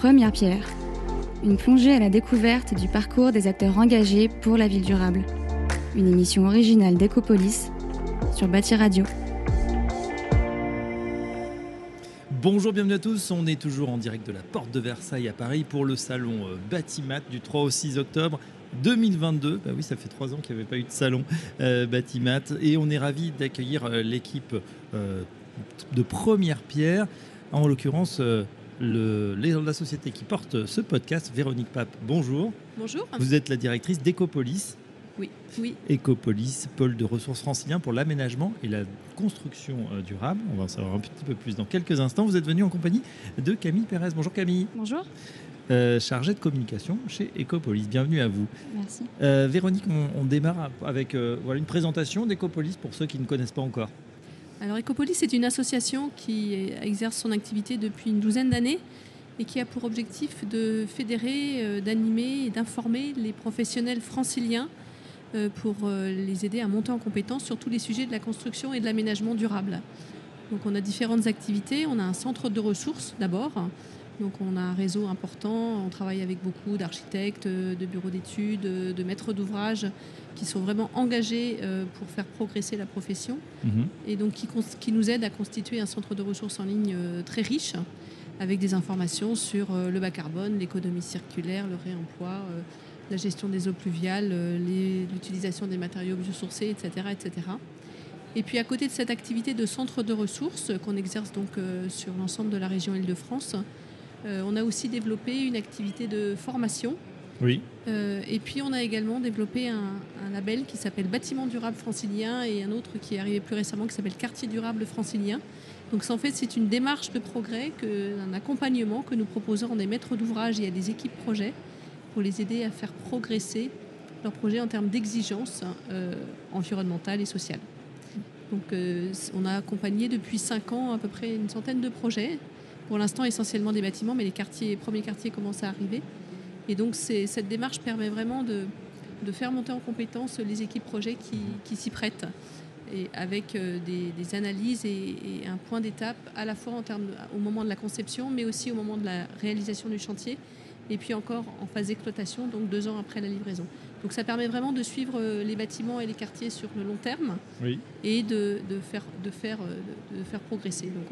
Première pierre. Une plongée à la découverte du parcours des acteurs engagés pour la ville durable. Une émission originale d'Ecopolis sur Bâti Radio. Bonjour, bienvenue à tous. On est toujours en direct de la Porte de Versailles à Paris pour le salon euh, Batimat du 3 au 6 octobre 2022. Bah oui, ça fait trois ans qu'il n'y avait pas eu de salon euh. Et on est ravi d'accueillir euh, l'équipe euh, de Première Pierre, en l'occurrence le, la société qui porte ce podcast, Véronique Pape. Bonjour. Bonjour. Vous êtes la directrice d'Ecopolis. Oui, oui. Ecopolis, pôle de ressources francilien pour l'aménagement et la construction euh, durable. On va en savoir un petit peu plus dans quelques instants. Vous êtes venu en compagnie de Camille Pérez. Bonjour Camille. Bonjour. Euh, chargée de communication chez Ecopolis. Bienvenue à vous. Merci. Euh, Véronique, on, on démarre avec euh, voilà, une présentation d'Ecopolis pour ceux qui ne connaissent pas encore. Alors Ecopolis est une association qui exerce son activité depuis une douzaine d'années et qui a pour objectif de fédérer, euh, d'animer et d'informer les professionnels franciliens euh, pour euh, les aider à monter en compétence sur tous les sujets de la construction et de l'aménagement durable. Donc on a différentes activités. On a un centre de ressources d'abord. Donc on a un réseau important. On travaille avec beaucoup d'architectes, euh, de bureaux d'études, euh, de maîtres d'ouvrage qui sont vraiment engagés euh, pour faire progresser la profession Mhm. et donc qui, nous aide à constituer un centre de ressources en ligne très riche avec des informations sur le bas carbone, l'économie circulaire, le réemploi, la gestion des eaux pluviales, les- l'utilisation des matériaux biosourcés, etc., etc. Et puis à côté de cette activité de centre de ressources qu'on exerce donc sur l'ensemble de la région Île-de-France, on a aussi développé une activité de formation Oui. euh, et puis on a également développé un, un label qui s'appelle Bâtiment durable francilien et un autre qui est arrivé plus récemment qui s'appelle Quartier durable francilien. Donc en fait c'est une démarche de progrès, que, un accompagnement que nous proposons à des maîtres d'ouvrage et à des équipes projets pour les aider à faire progresser leurs projets en termes d'exigences euh, environnementales et sociales. Donc euh, on a accompagné depuis 5 ans à peu près une centaine de projets. Pour l'instant essentiellement des bâtiments, mais les quartiers, premiers quartiers commencent à arriver. Et donc cette démarche permet vraiment de, de faire monter en compétence les équipes projets qui, qui s'y prêtent, et avec euh, des, des analyses et, et un point d'étape à la fois en termes de- au moment de la conception, mais aussi au moment de la réalisation du chantier, et puis encore en phase d'exploitation, donc deux ans après la livraison. Donc ça permet vraiment de suivre euh, les bâtiments et les quartiers sur le long terme Oui. et de, de faire, de, faire, euh, de, de faire progresser. Donc,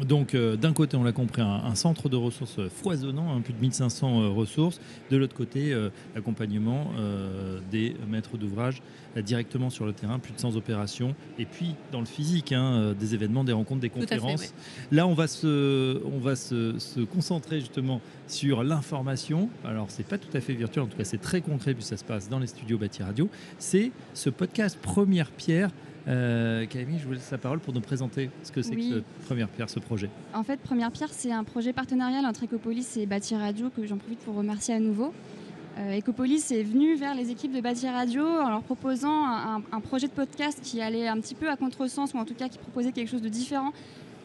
Donc, euh, d'un côté, on l'a compris, un, un centre de ressources foisonnant, hein, plus de 1500 euh, ressources. De l'autre côté, euh, l'accompagnement euh, des maîtres d'ouvrage directement sur le terrain, plus de 100 opérations. Et puis, dans le physique, hein, des événements, des rencontres, des fait, conférences. ouais. Là, on va, se, on va se, se concentrer justement sur l'information. Alors, c'est pas tout à fait virtuel, en tout cas, c'est très concret, puis ça se passe dans les studios Bâti Radio. C'est ce podcast Première Pierre. Euh, Camille, je vous laisse la parole pour nous présenter ce que c'est Oui. que ce Première Pierre, ce projet. En fait, Première Pierre, c'est un projet partenarial entre Ecopolis et Bâti Radio que j'en profite pour remercier à nouveau. Euh, Ecopolis est venu vers les équipes de Bâti Radio en leur proposant un, un projet de podcast qui allait un petit peu à contresens ou en tout cas qui proposait quelque chose de différent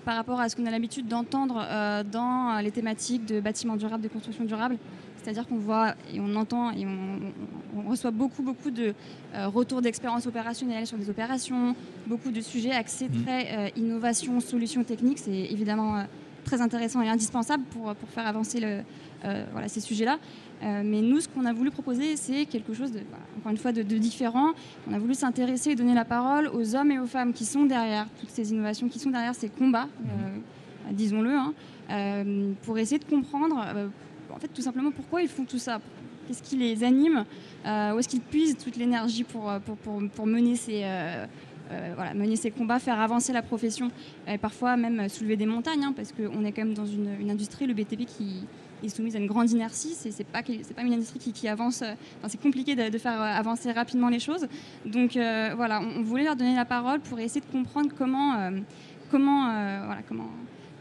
par rapport à ce qu'on a l'habitude d'entendre euh, dans les thématiques de bâtiments durables, de construction durable. C'est-à-dire qu'on voit et on entend et on, reçoit beaucoup, beaucoup de euh, retours d'expérience opérationnelle sur des opérations, beaucoup de sujets axés Mhm. très euh, innovation, solutions techniques. C'est évidemment euh, très intéressant et indispensable pour, pour faire avancer le, euh, voilà, ces sujets-là. Euh, mais nous, ce qu'on a voulu proposer, c'est quelque chose, de, voilà, encore une fois, de, de différent. On a voulu s'intéresser et donner la parole aux hommes et aux femmes qui sont derrière toutes ces innovations, qui sont derrière ces combats, euh, disons-le, hein, euh, pour essayer de comprendre, euh, en fait, tout simplement pourquoi ils font tout ça. Qu'est-ce qui les anime euh, Où est-ce qu'ils puisent toute l'énergie pour, euh, pour, pour, pour mener ces... euh, euh, voilà, mener ces combats, faire avancer la profession, et parfois même soulever des montagnes, hein, parce qu'on est quand même dans une, une industrie, le BTP, qui est soumise à une grande inertie. C'est c'est pas, pas une industrie qui, avance. euh, Enfin, c'est compliqué de, faire euh, avancer rapidement les choses. Donc euh, voilà, on, voulait leur donner la parole pour essayer de comprendre comment, comment, voilà, comment,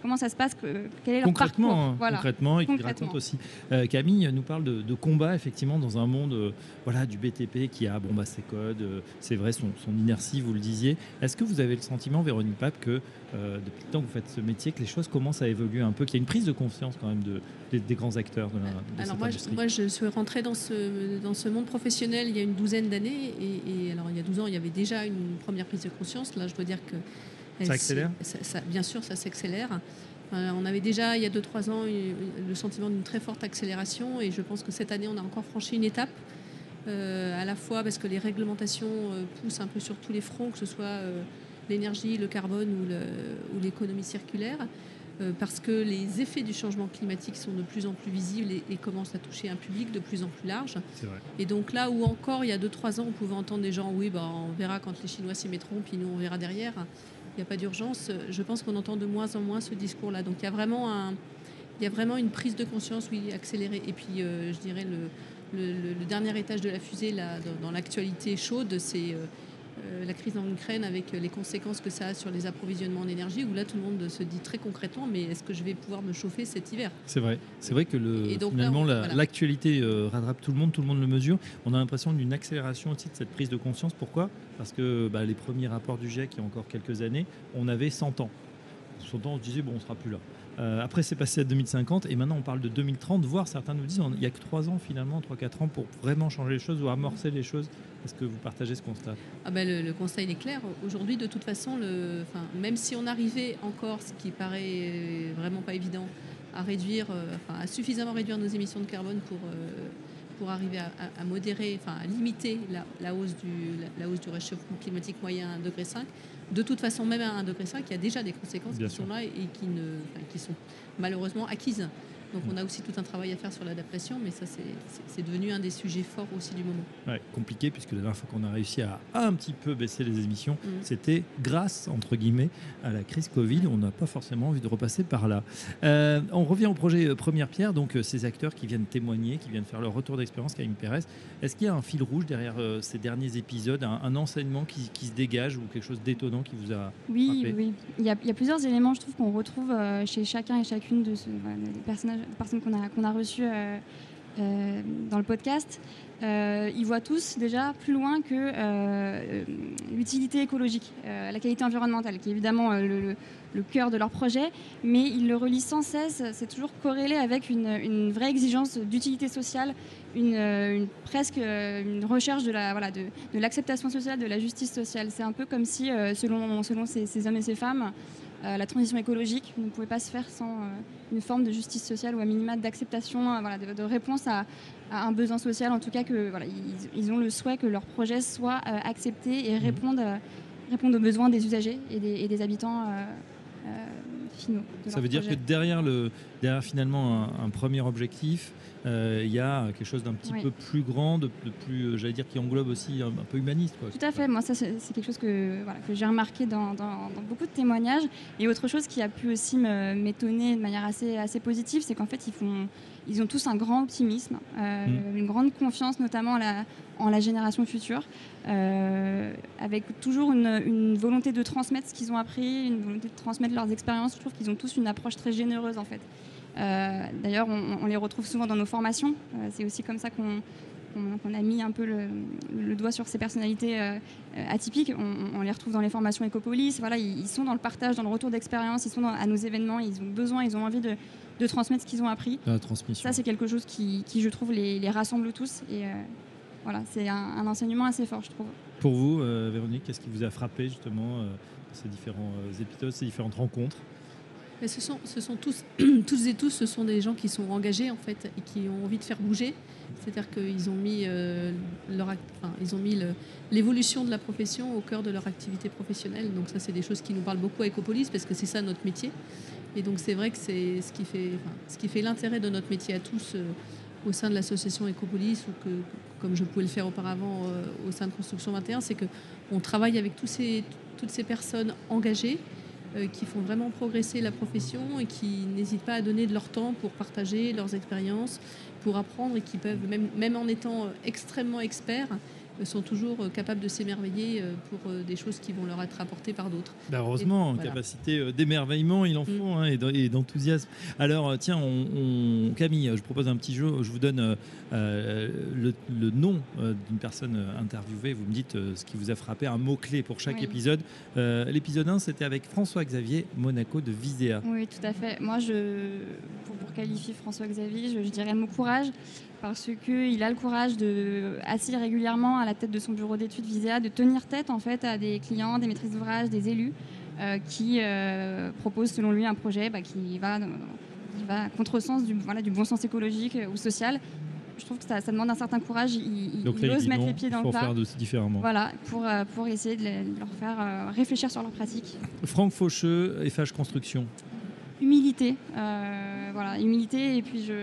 comment ça se passe, que- quel est leur concrètement, parcours. hein, Voilà. concrètement, et qui raconte aussi. Euh, Camille nous parle de, de combat effectivement dans un monde euh, voilà du BTP qui a bon bah ses codes, euh, c'est vrai son, son inertie, vous le disiez. Est-ce que vous avez le sentiment, Véronique Pape, que euh, depuis le temps que vous faites ce métier, que les choses commencent à évoluer un peu, qu'il y a une prise de confiance quand même de, des, des grands acteurs de, la, de Alors cette moi je, industrie? moi, je suis rentrée dans ce, dans ce monde professionnel il y a une douzaine d'années. Et, et alors, il y a 12 ans, il y avait déjà une première prise de conscience. Là, je dois dire que... Ça accélère s'est- ça- ça- Bien sûr, ça s'accélère. on avait déjà, il y a 2-3 ans, le sentiment d'une très forte accélération et je pense que cette année, on a encore franchi une étape. à la fois parce que les réglementations poussent un peu sur tous les fronts, que ce soit l'énergie, le carbone ou l'économie circulaire. Euh, parce que les effets du changement climatique sont de plus en plus visibles et, commencent à toucher un public de plus en plus large. Et donc là où encore, il y a 2-3 ans, on pouvait entendre des gens, oui, bah, on verra quand les Chinois s'y mettront, puis nous, on verra derrière. Il n'y a pas d'urgence. Je pense qu'on entend de moins en moins ce discours-là. Donc il y a vraiment un, il y a vraiment une prise de conscience, oui, accélérée. Et puis, euh, je dirais, le, le, dernier étage de la fusée, là, dans, l'actualité chaude, c'est euh, la crise en Ukraine avec les conséquences que ça a sur les approvisionnements en énergie, où là tout le monde se dit très concrètement, mais est-ce que je vais pouvoir me chauffer cet hiver? C'est vrai, c'est vrai que le, finalement l'actualité euh, rattrape tout le monde, tout le monde le mesure. On a l'impression d'une accélération aussi de cette prise de conscience. Pourquoi? Parce que bah, les premiers rapports du GIEC, il y a encore quelques années, on avait 100 ans. 100 ans, on se disait, bon, on sera plus là. Euh, après, c'est passé à 2050 et maintenant on parle de 2030, voire certains nous disent il n'y a que 3 ans finalement, 3-4 ans pour vraiment changer les choses ou amorcer les choses. Est-ce que vous partagez ce constat? Ah ben le, constat il est clair. Aujourd'hui, de toute façon, même si on arrivait encore, ce qui paraît vraiment pas évident, à réduire, euh, à suffisamment réduire nos émissions de carbone pour, euh, pour arriver à, modérer, enfin à limiter la, hausse du, la, hausse du réchauffement climatique moyen à 1,5 degré, de toute façon, même à 1,5 degré, il y a déjà des conséquences qui sont là et qui, ne, qui sont malheureusement acquises. Donc on a aussi tout un travail à faire sur l'adaptation, mais ça c'est devenu un des sujets forts aussi du moment. Ouais, compliqué puisque la dernière fois qu'on a réussi à un petit peu baisser les émissions, mm. c'était grâce entre guillemets à la crise Covid. On n'a pas forcément envie de repasser par là. Euh, on revient au projet euh, Première Pierre, donc euh, ces acteurs qui viennent témoigner, qui viennent faire leur retour d'expérience, Camille Pérez. Est-ce qu'il y a un fil rouge derrière ces derniers épisodes, un, enseignement qui, se dégage ou quelque chose d'étonnant qui vous a Oui, oui. Il y, a, il y, a, plusieurs éléments, je trouve, qu'on retrouve chez chacun et chacune de ces personnages personnes qu'on a, qu'on a reçues euh, euh, dans le podcast, euh, ils voient tous déjà plus loin que l'utilité écologique, la qualité environnementale, qui est évidemment le, cœur de leur projet, mais ils le relient sans cesse, c'est toujours corrélé avec une, vraie exigence d'utilité sociale, une, presque une recherche de, l'acceptation sociale, de la justice sociale. C'est un peu comme si, selon ces, hommes et ces femmes, la transition écologique ne pouvait pas se faire sans une forme de justice sociale ou à minima d'acceptation, euh, voilà, de, réponse à, un besoin social, en tout cas que voilà, ils, ont le souhait que leur projet soit euh, accepté et réponde, mmh. aux besoins des usagers et des, habitants euh, finaux. Ça veut dire que derrière, le, derrière finalement un premier objectif, euh, il y a quelque chose d'un petit peu plus grand, de, plus, euh, j'allais dire, qui englobe aussi un, peu humaniste. Tout à fait. Moi, ça, c'est quelque chose que, que j'ai remarqué dans, beaucoup de témoignages. Et autre chose qui a pu aussi m'étonner de manière assez, assez positive, c'est qu'en fait, ils, font, ils ont tous un grand optimisme, euh, mm. une grande confiance, notamment la, en la génération future, avec toujours une, une, volonté de transmettre ce qu'ils ont appris, une volonté de transmettre leurs expériences. Je trouve qu'ils ont tous une approche très généreuse, en fait. Euh, d'ailleurs, on, les retrouve souvent dans nos formations. Euh, c'est aussi comme ça qu'on a mis un peu le, doigt sur ces personnalités euh, atypiques. On, les retrouve dans les formations Ecopolis. Voilà, ils, sont dans le partage, dans le retour d'expérience, ils sont à nos événements, ils ont besoin, ils ont envie de, transmettre ce qu'ils ont appris. La transmission. Ça, c'est quelque chose qui, je trouve, les, rassemble tous. Et voilà, c'est un, enseignement assez fort, je trouve. Pour vous, Véronique, qu'est-ce qui vous a frappé justement ces différents épisodes, ces différentes rencontres? Ce sont, tous, et tous, ce sont des gens qui sont engagés en fait et qui ont envie de faire bouger. C'est-à-dire qu'ils ont mis euh, leur, ils ont mis l'évolution de la profession au cœur de leur activité professionnelle. Donc ça, c'est des choses qui nous parlent beaucoup à Ecopolis parce que c'est ça notre métier. Et donc c'est vrai que c'est ce qui fait, ce qui fait l'intérêt de notre métier à tous euh, au sein de l'association Ecopolis ou que, comme je pouvais le faire auparavant euh, au sein de Construction 21, c'est que on travaille avec toutes ces personnes engagées qui font vraiment progresser la profession et qui n'hésitent pas à donner de leur temps pour partager leurs expériences, pour apprendre et qui peuvent, même, en étant extrêmement experts, sont toujours euh, capables de s'émerveiller euh, pour euh, des choses qui vont leur être apportées par d'autres. Bah, heureusement, en capacité d'émerveillement, il en mm. faut, hein, et d'enthousiasme. Alors, tiens, on, Camille, je propose un petit jeu. Je vous donne le, nom d'une personne interviewée. Vous me dites ce qui vous a frappé, un mot-clé pour chaque épisode. L'épisode 1, c'était avec François-Xavier Monaco de Viséa. Oui, tout à fait. Moi, je, pour, qualifier François-Xavier, je, je, dirais mot courage parce qu'il a le courage de, assis régulièrement à la tête de son bureau d'études Viséa, de tenir tête en fait à des clients, des maîtrises d'ouvrage, des élus, qui propose selon lui un projet bah, qui va qui va à contresens du, voilà, du bon sens écologique ou social je trouve que ça, demande un certain courage. Ils, osent mettre les pieds dans le plat. faire différemment. Voilà, pour, euh, pour essayer de, leur faire euh, réfléchir sur leur pratique. Franck Faucheux, FH Construction. Humilité, euh, voilà, humilité. Et puis je,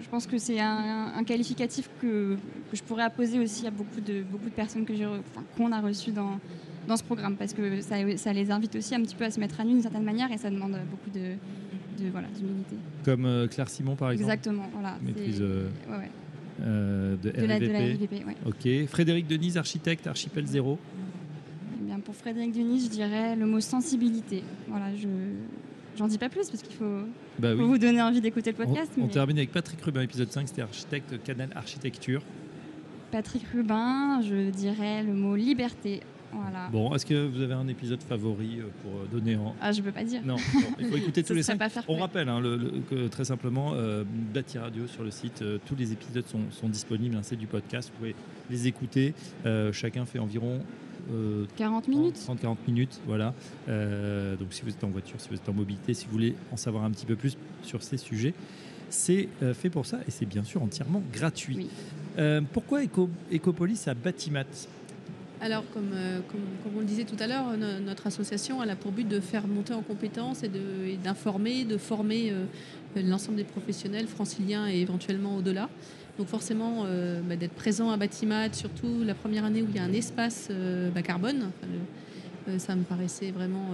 je pense que c'est un, qualificatif que, que, je pourrais apposer aussi à beaucoup de, beaucoup de personnes que qu'on a reçues dans, dans ce programme, parce que ça, ça, les invite aussi un petit peu à se mettre à nu d'une certaine manière et ça demande beaucoup de, de voilà, d'humilité. Comme euh, Claire Simon, par exemple Exactement, voilà. Maîtrise euh, de, de, la, Ok. Frédéric Denise, architecte, Archipel Zéro eh bien, Pour Frédéric Denise, je dirais le mot sensibilité. Voilà, je... J'en dis pas plus parce qu'il faut, bah vous donner envie d'écouter le podcast. On, termine avec Patrick Rubin, épisode 5, c'était architecte Canal Architecture. Patrick Rubin, je dirais le mot liberté. Bon, est-ce que vous avez un épisode favori euh, pour euh, donner en. Ah, je peux pas dire. Non, il faut écouter tous les cinq. On rappelle hein, que très simplement, euh, Bâti Radio sur le site, euh, tous les épisodes sont, disponibles. Hein, c'est du podcast, vous pouvez les écouter. chacun fait environ 40 minutes 30-40 minutes, voilà. donc si vous êtes en voiture, si vous êtes en mobilité, si vous voulez en savoir un petit peu plus sur ces sujets, c'est fait pour ça et c'est bien sûr entièrement gratuit. pourquoi Ecopolis à Batimat alors, euh, comme, comme, on le disait tout à l'heure, notre association a pour but de faire monter en compétences et d'informer, de, former euh, l'ensemble des professionnels franciliens et éventuellement au-delà. Donc forcément, euh, bah, d'être présent à Batimat, surtout la première année où il y a un espace bas carbone, ça me paraissait vraiment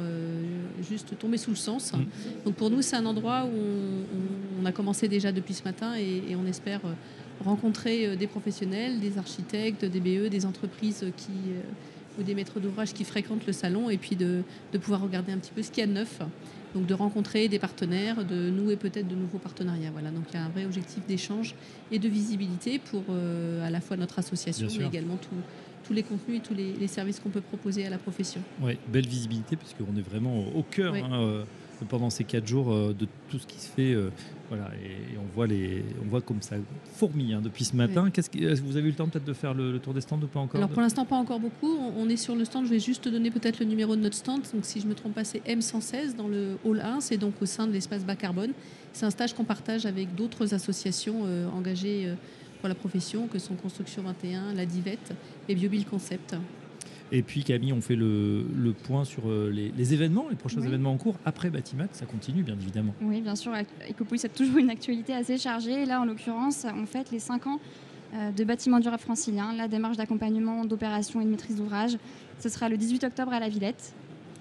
juste tomber sous le sens. Mm. Donc pour nous, c'est un endroit où on, a commencé déjà depuis ce matin et on espère rencontrer euh, des professionnels, des architectes, des BE, des entreprises qui, euh, ou des maîtres d'ouvrage qui fréquentent le salon et puis de, pouvoir regarder un petit peu ce qu'il y a de neuf. Donc de rencontrer des partenaires, de nouer peut-être de nouveaux partenariats. Voilà, donc il y a un vrai objectif d'échange et de visibilité pour euh, à la fois notre association, mais également tous les contenus et tous les, services qu'on peut proposer à la profession. Oui, belle visibilité puisqu'on est vraiment au cœur. Hein, pendant ces quatre jours de tout ce qui se fait voilà, et, on voit les, on voit comme ça fourmille hein, depuis ce matin. Qu'est-ce que, vous avez eu le temps peut-être de faire le, tour des stands ou pas encore Alors pour l'instant pas encore beaucoup. On, est sur le stand. Je vais juste te donner peut-être le numéro de notre stand. Donc si je me trompe pas, c'est M116 dans le hall 1. C'est donc au sein de l'espace bas carbone. C'est un stage qu'on partage avec d'autres associations euh, engagées euh, pour la profession, que sont Construction 21, la Divette et Biobil Concept. Et puis Camille, on fait le, point sur euh, les, événements, les prochains événements en cours après Batimat. Ça continue bien évidemment. Oui, bien sûr. Ecopolis a toujours une actualité assez chargée. Là, en l'occurrence, on fête les 5 ans euh, de bâtiment durable francilien, la démarche d'accompagnement, d'opération et de maîtrise d'ouvrage. Ce sera le 18 octobre à la Villette.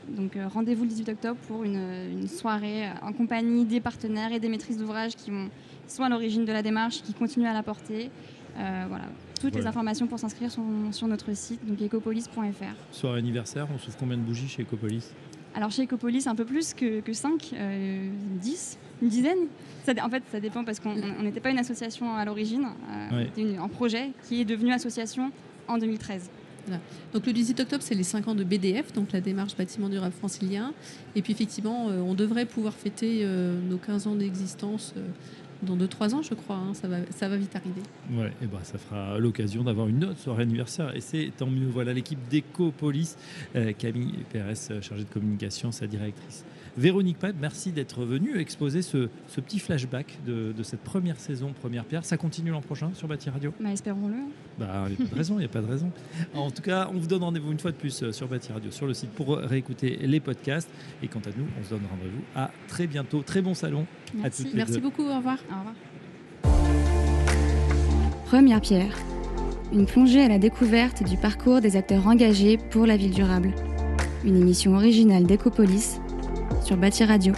Donc euh, rendez-vous le 18 octobre pour une, soirée en compagnie des partenaires et des maîtrises d'ouvrage qui sont à l'origine de la démarche, qui continuent à la porter. Voilà, toutes les informations pour s'inscrire sont sur notre site, donc ecopolis.fr. Soirée anniversaire, on souffre combien de bougies chez Ecopolis Alors chez Ecopolis, un peu plus que, que 5, 10, une dizaine. Ça, en fait, ça dépend parce qu'on n'était pas une association à l'origine, euh, c'était un projet qui est devenu association en 2013. Donc le 18 octobre, c'est les 5 ans de BDF, donc la démarche bâtiment durable francilien. Et puis effectivement, euh, on devrait pouvoir fêter euh, nos 15 ans d'existence dans 2-3 ans, je crois. Hein, ça, va, ça va vite arriver. Ouais, et ben, ça fera l'occasion d'avoir une autre soirée anniversaire. Et c'est tant mieux. Voilà l'équipe d'Ecopolis. Euh, Camille Pérez, chargée de communication, sa directrice. Véronique Pab, merci d'être venue exposer ce, petit flashback de, cette première saison, première pierre. Ça continue l'an prochain sur Bâti Radio? Bah, Espérons-le. Bah, il n'y a pas de raison, il n'y a pas de raison. En tout cas, on vous donne rendez-vous une fois de plus euh, sur Bâti Radio, sur le site pour réécouter les podcasts. Et quant à nous, on se donne rendez-vous à très bientôt. Très bon salon. Merci, merci beaucoup. Au revoir. Au revoir. Première pierre. Une plongée à la découverte du parcours des acteurs engagés pour la ville durable. Une émission originale d'Ecopolis sur Bâti Radio.